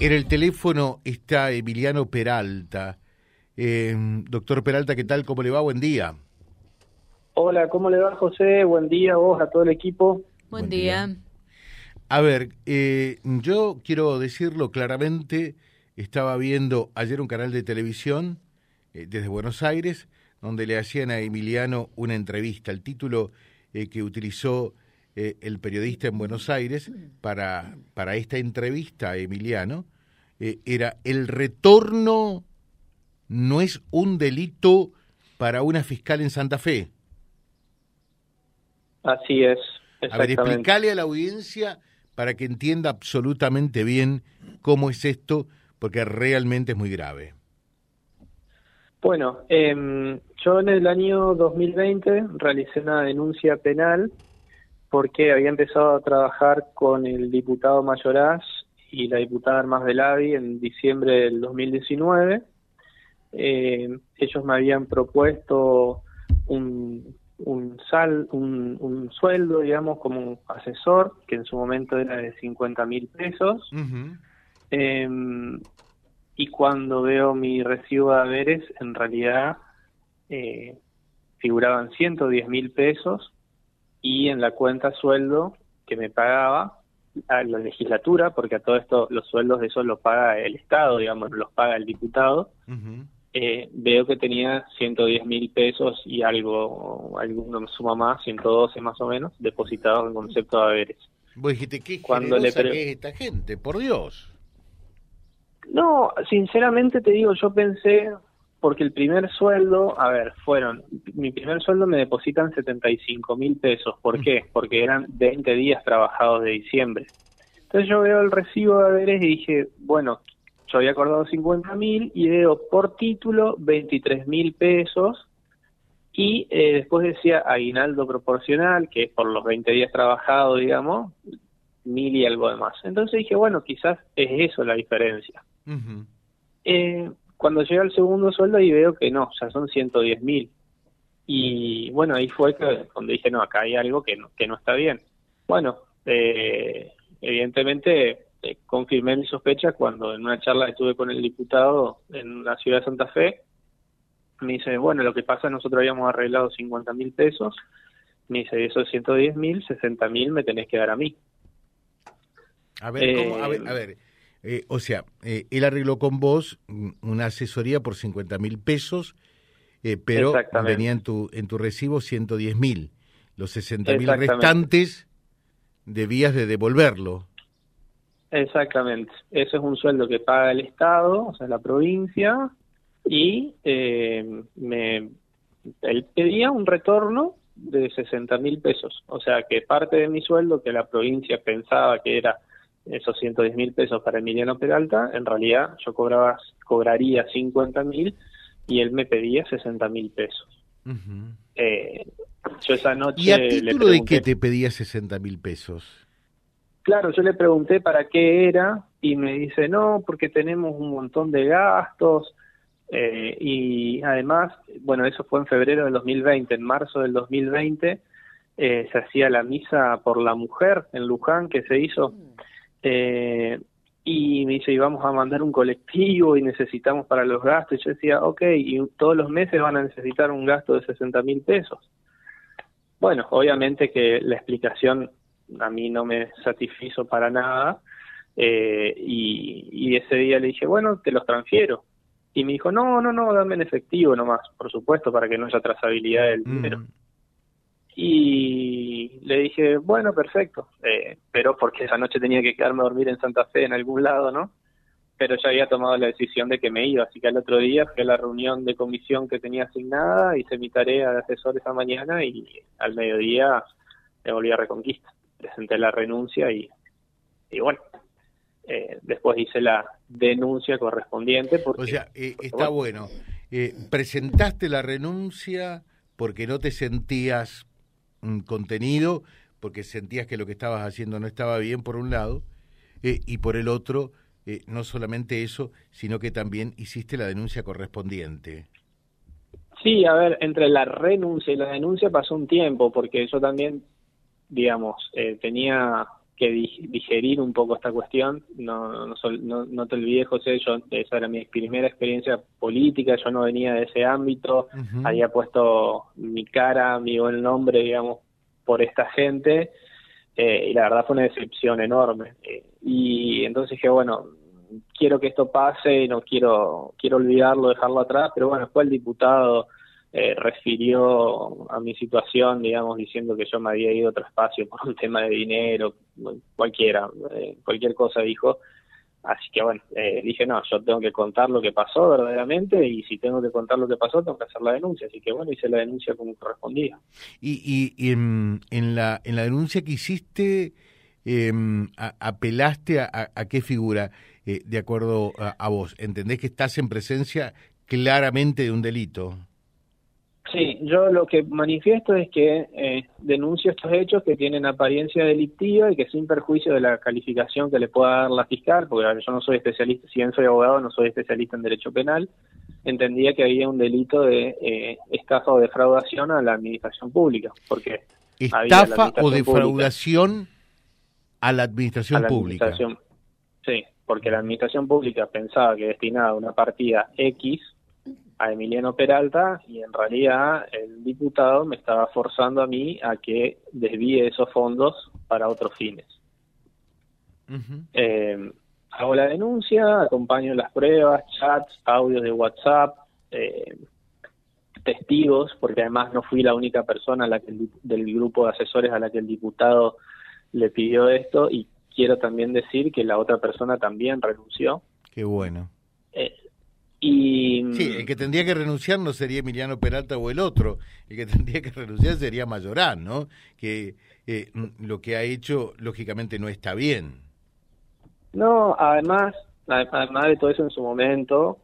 En el teléfono está Emiliano Peralta. Eh, doctor Peralta, ¿qué tal? ¿Cómo le va? Buen día. Hola, ¿cómo le va José? Buen día a vos, a todo el equipo. Buen, día. A ver, eh, yo quiero decirlo claramente, estaba viendo ayer un canal de televisión eh, desde Buenos Aires, donde le hacían a Emiliano una entrevista. El título que utilizó el periodista en Buenos Aires para, para esta entrevista a Emiliano era El retorno no es un delito para una fiscal en Santa Fe. Así es. A ver, explícale a la audiencia para que entienda absolutamente bien cómo es esto, porque realmente es muy grave. Bueno, eh, yo en el año 2020 realicé una denuncia penal porque había empezado a trabajar con el diputado Mayoraz y la diputada Armas Velavi en diciembre del 2019. Eh, ellos me habían propuesto un, un, sal, un, sueldo, digamos, como asesor, que en su momento era de 50 mil pesos. Em, y cuando veo mi recibo de haberes, en realidad eh, figuraban 110 mil pesos y en la cuenta sueldo que me pagaba a la legislatura, porque a todo esto los sueldos de eso los paga el Estado, digamos, los paga el diputado. Eh, veo que tenía 110 mil pesos y algo, alguna suma más, 112 más o menos, depositados en concepto de haberes. Vos dijiste, ¿qué Cuando le pre... esta gente? Por Dios. No, sinceramente te digo, yo pensé, porque el primer sueldo, a ver, fueron, mi primer sueldo me depositan 75 mil pesos. ¿Por qué? Porque eran 20 días trabajados de diciembre. Entonces yo veo el recibo de haberes y dije, bueno, yo había acordado 50 mil y veo por título 23 mil pesos y eh, después decía aguinaldo proporcional, que es por los 20 días trabajados, digamos, mil y algo de más. Entonces dije, bueno, quizás es eso la diferencia. eh, cuando llega el segundo sueldo y veo que no, ya son 110 mil. Y bueno, ahí fue que, cuando dije, no, acá hay algo que no, que no está bien. Bueno, eh, evidentemente eh, confirmé mi sospecha cuando en una charla estuve con el diputado en la ciudad de Santa Fe. Me dice, bueno, lo que pasa, nosotros habíamos arreglado 50 mil pesos. Me dice, esos 110 mil, 60 mil me tenés que dar a mí. A ver, ¿cómo? a ver, a ver. Eh, o sea, eh, él arregló con vos una asesoría por 50 mil pesos, pero venía en tu, en tu recibo 110 mil. Los 60 mil restantes debías de devolverlo. Exactamente. Eso es un sueldo que paga el Estado, o sea, la provincia, y eh, me, él pedía un retorno de 60 mil pesos. O sea, que parte de mi sueldo, que la provincia pensaba que era esos 110 mil pesos para Emiliano Peralta, en realidad yo cobraba, cobraría 50 mil y él me pedía 60 mil pesos. eh, yo esa noche ¿Y a título de qué te pedía 60 mil pesos? Claro, yo le pregunté para qué era y me dice, no, porque tenemos un montón de gastos eh, y además, bueno, eso fue en febrero del 2020, en marzo del 2020 eh, se hacía la misa por la mujer en Luján que se hizo eh, y me dice, y vamos a mandar un colectivo y necesitamos para los gastos. Y yo decía, ok, y todos los meses van a necesitar un gasto de 60 mil pesos. Bueno, obviamente que la explicación a mí no me satisfizo para nada. Eh, y, ese día le dije, bueno, te los transfiero. Y me dijo, no, no, no, dame en efectivo nomás, por supuesto, para que no haya trazabilidad del mm. Y le dije, bueno, perfecto, eh, pero porque esa noche tenía que quedarme a dormir en Santa Fe en algún lado, ¿no? Pero ya había tomado la decisión de que me iba, así que al otro día fui a la reunión de comisión que tenía asignada, hice mi tarea de asesor esa mañana y al mediodía me volví a Reconquista presenté la renuncia y, y bueno, eh, después hice la denuncia correspondiente. Porque, o sea, eh, está bueno. Eh, presentaste la renuncia porque no te sentías contenido, porque sentías que lo que estabas haciendo no estaba bien por un lado, y por el otro, no solamente eso, sino que también hiciste la denuncia correspondiente. Sí, a ver, entre la renuncia y la denuncia pasó un tiempo, porque yo también digamos, eh, tenía que digerir un poco esta cuestión. No, no, no, te olvides, José, yo, esa era mi primera experiencia política, yo no venía de ese ámbito, había puesto mi cara, mi buen nombre, digamos, por esta gente, eh, y la verdad fue una decepción enorme. Eh, y entonces dije, bueno, quiero que esto pase, no quiero, quiero olvidarlo, dejarlo atrás, pero bueno, fue el diputado eh, refirió a mi situación, digamos, diciendo que yo me había ido a otro espacio por un tema de dinero, cualquiera, eh, cualquier cosa dijo. Así que bueno, eh, dije, no, yo tengo que contar lo que pasó verdaderamente y si tengo que contar lo que pasó, tengo que hacer la denuncia. Así que bueno, hice la denuncia como correspondía. Y, y, en, en, la, en la denuncia que hiciste, em, apelaste a, a, qué figura, de acuerdo a, a vos. ¿Entendés que estás en presencia claramente de un delito? Sí, yo lo que manifiesto es que eh, denuncio estos hechos que tienen apariencia delictiva y que sin perjuicio de la calificación que le pueda dar la fiscal, porque yo no soy especialista, si bien soy abogado, no soy especialista en derecho penal, entendía que había un delito de eh, estafa o defraudación a la administración pública, porque estafa o defraudación a la administración pública. Sí, porque la administración pública pensaba que destinaba una partida X a Emiliano Peralta y en realidad el diputado me estaba forzando a mí a que desvíe esos fondos para otros fines. Eh, hago la denuncia, acompaño las pruebas, chats, audios de WhatsApp, eh, testigos, porque además no fui la única persona a la que del grupo de asesores a la que el diputado le pidió esto y quiero también decir que la otra persona también renunció. Qué bueno. Eh, y, sí, el que tendría que renunciar no sería Emiliano Peralta o el otro, el que tendría que renunciar sería Mayorán, ¿no? Que eh, lo que ha hecho, lógicamente, no está bien. No, además, además de todo eso en su momento,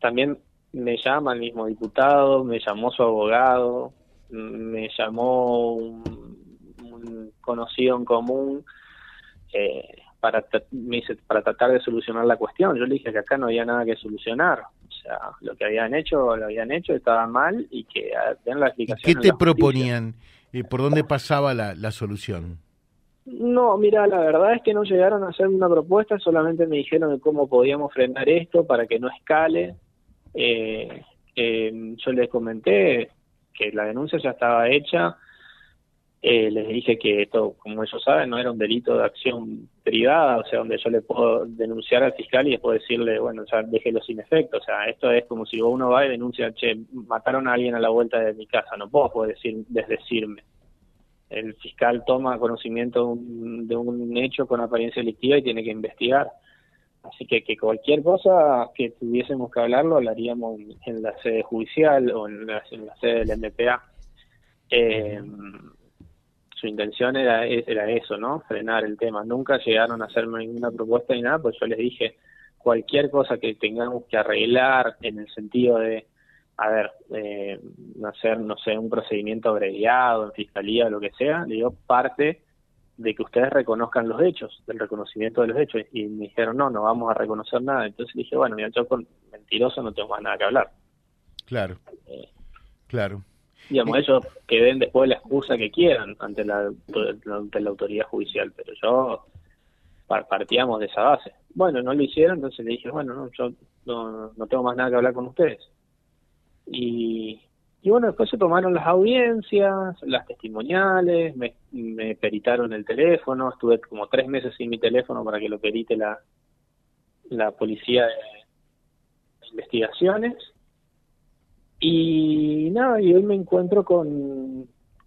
también me llama el mismo diputado, me llamó su abogado, me llamó un, conocido en común. Eh, para, para tratar de solucionar la cuestión. Yo le dije que acá no había nada que solucionar. O sea, lo que habían hecho, lo habían hecho, estaba mal y que den la explicación. ¿Qué te proponían? Eh, ¿Por dónde pasaba la, la solución? No, mira, la verdad es que no llegaron a hacer una propuesta, solamente me dijeron de cómo podíamos frenar esto para que no escale. Eh, eh, yo les comenté que la denuncia ya estaba hecha, eh, les dije que esto, como ellos saben, no era un delito de acción privada, o sea, donde yo le puedo denunciar al fiscal y después decirle, bueno, ya déjelo sin efecto. O sea, esto es como si uno va y denuncia, che, mataron a alguien a la vuelta de mi casa, no puedo decir, desdecirme. El fiscal toma conocimiento de un hecho con apariencia delictiva y tiene que investigar. Así que, que cualquier cosa que tuviésemos que hablarlo, hablaríamos en la sede judicial o en la, sede del MPA. Eh, su intención era, era eso, ¿no? Frenar el tema. Nunca llegaron a hacerme ninguna propuesta ni nada, pues yo les dije, cualquier cosa que tengamos que arreglar en el sentido de, a ver, eh, hacer, no sé, un procedimiento abreviado en fiscalía o lo que sea, le digo, parte de que ustedes reconozcan los hechos, del reconocimiento de los hechos. Y me dijeron, no, no vamos a reconocer nada. Entonces dije, bueno, mira, yo con mentiroso no tengo más nada que hablar. Claro. Eh, claro digamos, ellos que den después la excusa que quieran ante la, ante la autoridad judicial, pero yo partíamos de esa base. Bueno, no lo hicieron, entonces le dije, bueno, no, yo no, no tengo más nada que hablar con ustedes. Y, y bueno, después se tomaron las audiencias, las testimoniales, me, me peritaron el teléfono, estuve como tres meses sin mi teléfono para que lo perite la, la policía de investigaciones y nada, y hoy me encuentro con,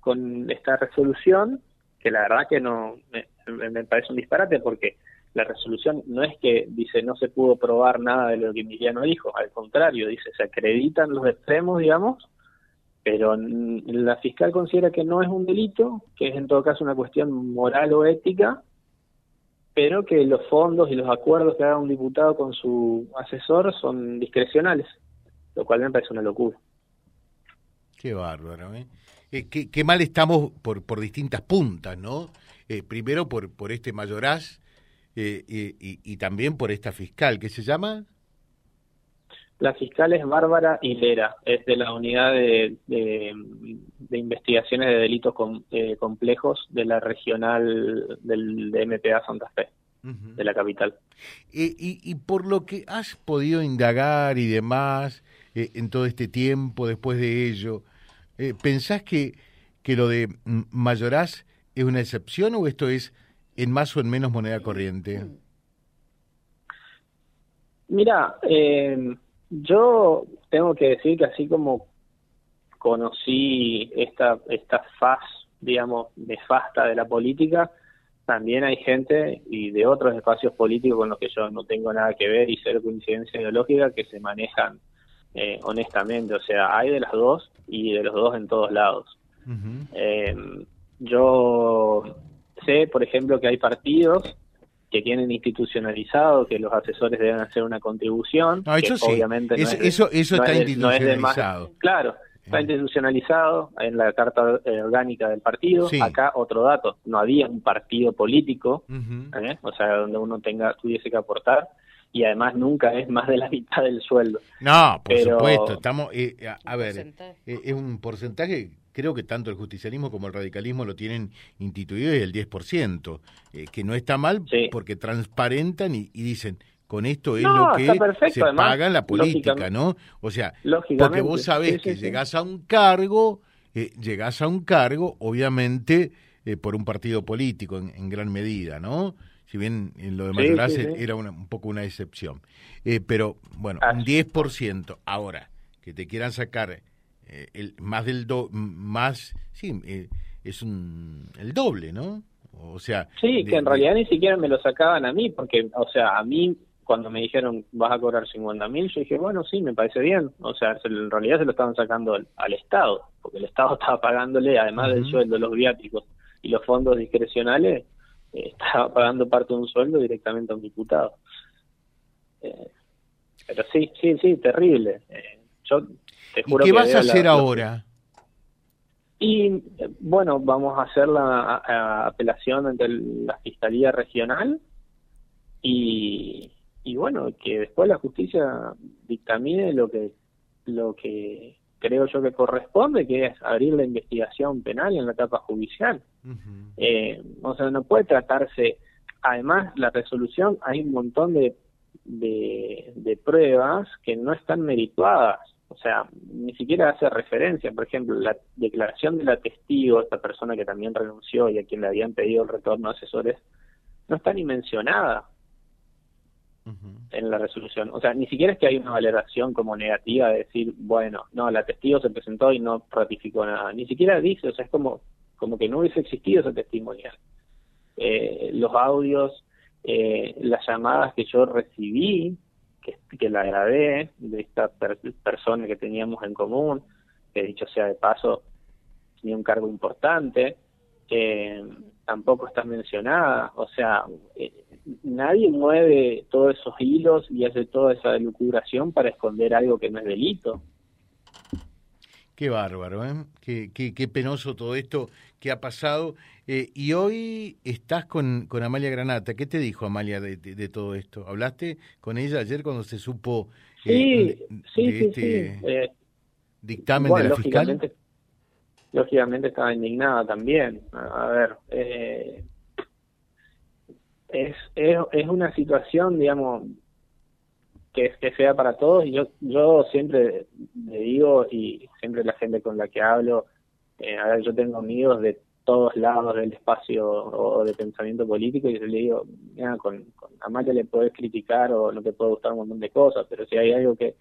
con esta resolución, que la verdad que no me, me, parece un disparate porque la resolución no es que dice no se pudo probar nada de lo que Emiliano dijo, al contrario, dice se acreditan los extremos, digamos, pero la fiscal considera que no es un delito, que es en todo caso una cuestión moral o ética, pero que los fondos y los acuerdos que haga un diputado con su asesor son discrecionales lo cual me parece una locura. Qué bárbaro, ¿eh? eh qué, mal estamos por, por distintas puntas, ¿no? Eh, primero por, por este mayoraz eh, y, también por esta fiscal, ¿qué se llama? La fiscal es Bárbara Hilera, es de la unidad de, de, investigaciones de delitos eh, complejos de la regional del de MPA Santa Fe, de la capital. Eh, y, por lo que has podido indagar y demás eh, en todo este tiempo después de ello, ¿pensás que, que lo de Mayoraz es una excepción o esto es en más o en menos moneda corriente? Mira, eh, yo tengo que decir que así como conocí esta, esta faz, digamos, nefasta de la política, también hay gente y de otros espacios políticos con los que yo no tengo nada que ver y ser coincidencia ideológica que se manejan eh, honestamente. O sea, hay de las dos y de los dos en todos lados. eh, yo sé, por ejemplo, que hay partidos que tienen institucionalizado que los asesores deben hacer una contribución. eso sí. obviamente eso, eso está institucionalizado. claro, está institucionalizado en la carta eh, orgánica del partido. Acá otro dato, no había un partido político, ¿eh? o sea, donde uno tenga tuviese que aportar y además nunca es más de la mitad del sueldo. No, por supuesto, estamos eh, a, ver, es un porcentaje creo que tanto el justicialismo como el radicalismo lo tienen instituido y el 10%, eh, que no está mal porque transparentan y, dicen, con esto es lo que se paga en la política, ¿no? O sea, porque vos sabés que llegás a un cargo, eh, llegás a un cargo, obviamente, eh, por un partido político en, gran medida, ¿no? Si bien en lo de Mayoraz era un poco una excepción. Eh, pero, bueno, un 10%. Ahora, que te quieran sacar eh, el, más del do, más, sí, eh, es un, el doble, ¿no? O sea... Sí, que en realidad ni siquiera me lo sacaban a mí, porque, o sea, a mí cuando me dijeron vas a cobrar 50 mil, yo dije, bueno, sí, me parece bien. O sea, en realidad se lo estaban sacando al, Estado, porque el Estado estaba pagándole, además del sueldo, los viáticos y los fondos discrecionales, eh, estaba pagando parte de un sueldo directamente a un diputado. pero sí, sí, sí, terrible. yo ¿Y qué vas a hacer ahora? Y bueno, vamos a hacer la apelación ante la Fiscalía Regional y, y bueno, que después la justicia dictamine lo que lo que creo yo que corresponde, que es abrir la investigación penal en la etapa judicial. Eh, o sea, no puede tratarse, además la resolución hay un montón de, de, de pruebas que no están merituadas. O sea, ni siquiera hace referencia, por ejemplo, la declaración de la testigo, esta persona que también renunció y a quien le habían pedido el retorno a asesores, no está ni mencionada en la resolución. O sea, ni siquiera es que hay una valoración como negativa de decir, bueno, no, la testigo se presentó y no ratificó nada. Ni siquiera dice, o sea, es como, como que no hubiese existido ese testimonial. Eh, los audios, eh, las llamadas que yo recibí que, la grabé de esta persona que teníamos en común, que dicho sea de paso, tenía un cargo importante, eh, tampoco está mencionada, o sea, eh, nadie mueve todos esos hilos y hace toda esa lucubración para esconder algo que no es delito. Qué bárbaro, ¿eh? Qué, qué, qué penoso todo esto que ha pasado. Eh, y hoy estás con, con Amalia Granata. ¿Qué te dijo Amalia de, de, todo esto? ¿Hablaste con ella ayer cuando se supo eh, sí, sí, este eh, dictamen de la fiscal? Lógicamente estaba indignada también. A ver, eh, es, es, es una situación, digamos, que es que sea para todos. Y yo yo siempre le digo y siempre la gente con la que hablo eh, a ver yo tengo amigos de todos lados del espacio o de pensamiento político y yo le digo mira con, con Amalia le puedes criticar o no te puede gustar un montón de cosas pero si hay algo que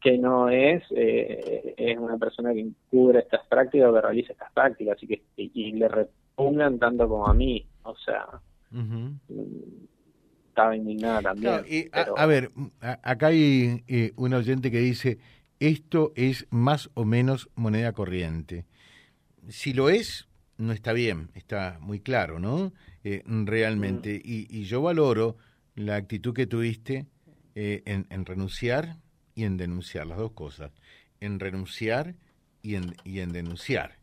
que no es eh, es una persona que cubre estas prácticas o que realiza estas prácticas y que y, le repugnan tanto como a mí o sea estaba indignada también. a, ver, acá hay eh, un oyente que dice, esto es más o menos moneda corriente. Si lo es, no está bien, está muy claro, ¿no? Eh, realmente. Mm. Y, yo valoro la actitud que tuviste eh, en, renunciar y en denunciar, las dos cosas. En renunciar y en, y en denunciar,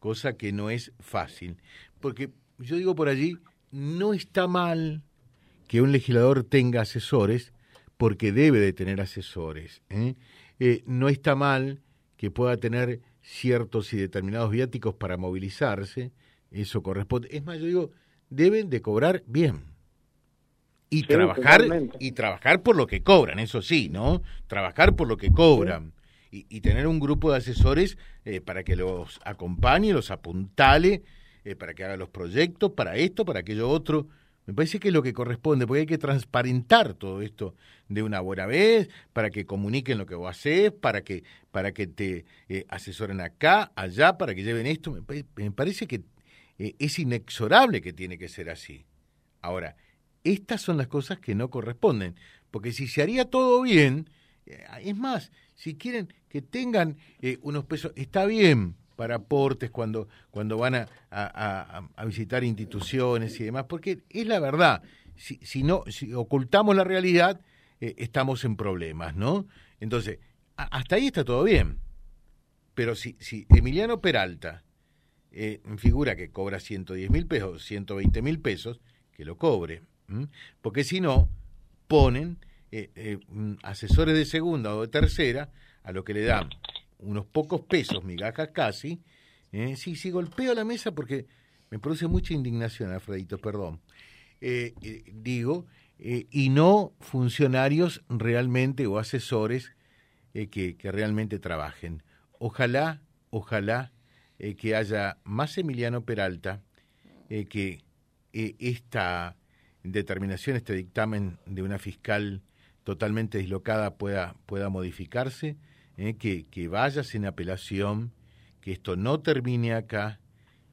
cosa que no es fácil. Porque yo digo por allí, no está mal que un legislador tenga asesores porque debe de tener asesores. ¿eh? Eh, no está mal que pueda tener ciertos y determinados viáticos para movilizarse, eso corresponde. Es más, yo digo, deben de cobrar bien. Y trabajar y trabajar por lo que cobran, eso sí, ¿no? Trabajar por lo que cobran. Y, y, tener un grupo de asesores eh, para que los acompañe, los apuntale, eh, para que haga los proyectos, para esto, para aquello otro. Me parece que es lo que corresponde, porque hay que transparentar todo esto de una buena vez, para que comuniquen lo que vos haces, para que, para que te eh, asesoren acá, allá, para que lleven esto. Me, parece que eh, es inexorable que tiene que ser así. Ahora, estas son las cosas que no corresponden, porque si se haría todo bien, eh, es más, si quieren que tengan unos pesos, está bien, para aportes cuando, cuando van a, a, visitar instituciones y demás, porque es la verdad, si, si no, si ocultamos la realidad, eh, estamos en problemas, ¿no? Entonces, hasta ahí está todo bien. Pero si, si Emiliano Peralta eh, figura que cobra 110 mil pesos, 120 mil pesos, que lo cobre. Porque si no, ponen eh, asesores de segunda o de tercera a lo que le dan unos pocos pesos, migajas casi. ¿eh? Sí, sí, golpeo la mesa porque me produce mucha indignación, Alfredito, perdón. Eh, eh, digo, y no funcionarios realmente o asesores que, que, realmente trabajen. Ojalá, ojalá que haya más Emiliano Peralta, que esta determinación, este dictamen de una fiscal totalmente dislocada pueda, pueda modificarse ¿eh? que, que vayas en apelación, que esto no termine acá.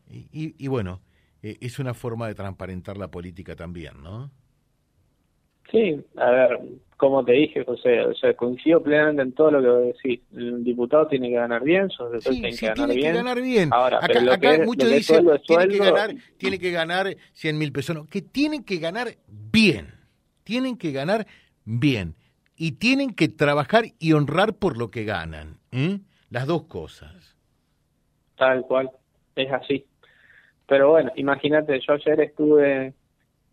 Y, y, bueno, eh, es una forma de transparentar la política también, ¿no? Sí, a ver, como te dije, José, o sea, coincido plenamente en todo lo que decís. El diputado tiene que ganar bien, sus asesores tienen que ganar tiene bien. Que ganar bien. Ahora, acá, acá muchos dicen, tiene, que ganar, tiene que ganar 100 mil pesos. No, que tienen que ganar bien. Tienen que ganar bien y tienen que trabajar y honrar por lo que ganan. Las dos cosas. Tal cual, es así. Pero bueno, imagínate, yo ayer estuve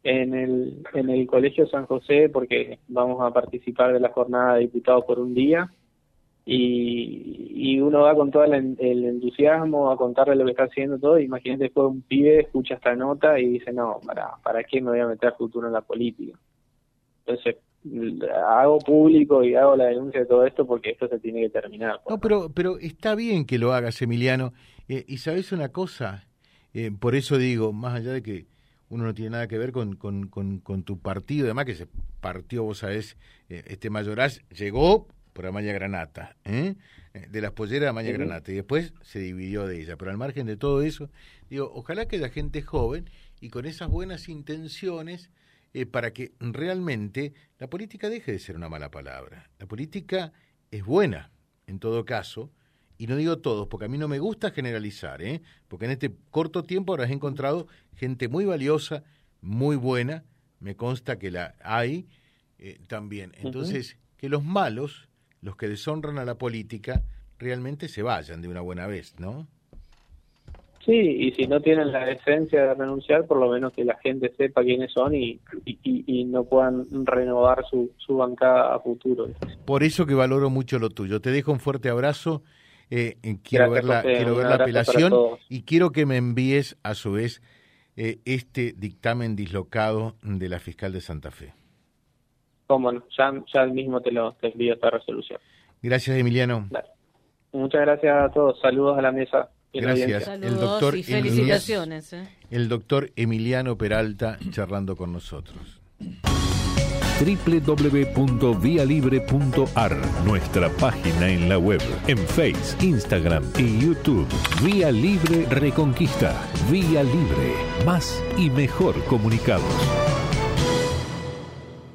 en el, en el Colegio San José porque vamos a participar de la jornada de diputados por un día y, y uno va con todo el, entusiasmo a contarle lo que está haciendo todo. Imagínate después un pibe escucha esta nota y dice, no, ¿para, ¿para qué me voy a meter futuro en la política? Entonces, hago público y hago la denuncia de todo esto porque esto se tiene que terminar. No, pero, pero está bien que lo hagas, Emiliano. Eh, y sabes una cosa, eh, por eso digo, más allá de que uno no tiene nada que ver con, con, con, tu partido, además que ese partido, vos sabés, eh, este Mayoraz llegó por Amaya Granata, de las polleras de Amaya Granata, y después se dividió de ella. Pero al margen de todo eso, digo, ojalá que la gente joven y con esas buenas intenciones eh, para que realmente la política deje de ser una mala palabra. La política es buena, en todo caso, y no digo todos, porque a mí no me gusta generalizar, ¿eh? porque en este corto tiempo habrás encontrado gente muy valiosa, muy buena, me consta que la hay eh, también. Entonces, que los malos, los que deshonran a la política, realmente se vayan de una buena vez, ¿no? Sí, y si no tienen la decencia de renunciar, por lo menos que la gente sepa quiénes son y, y, no puedan renovar su, su bancada a futuro. Por eso que valoro mucho lo tuyo. Te dejo un fuerte abrazo. Eh, quiero ver la, quiero ver la apelación y quiero que me envíes a su vez eh, este dictamen dislocado de la fiscal de Santa Fe. Cómo no, ya, ya mismo te lo te envío esta resolución. Gracias, Emiliano. Muchas gracias a todos. Saludos a la mesa. Gracias. el doctor y felicitaciones. ¿eh? El doctor Emiliano Peralta charlando con nosotros www.vialibre.ar, nuestra página en la web, en Face, Instagram y YouTube. Vía Libre Reconquista. Vía Libre. Más y mejor comunicados.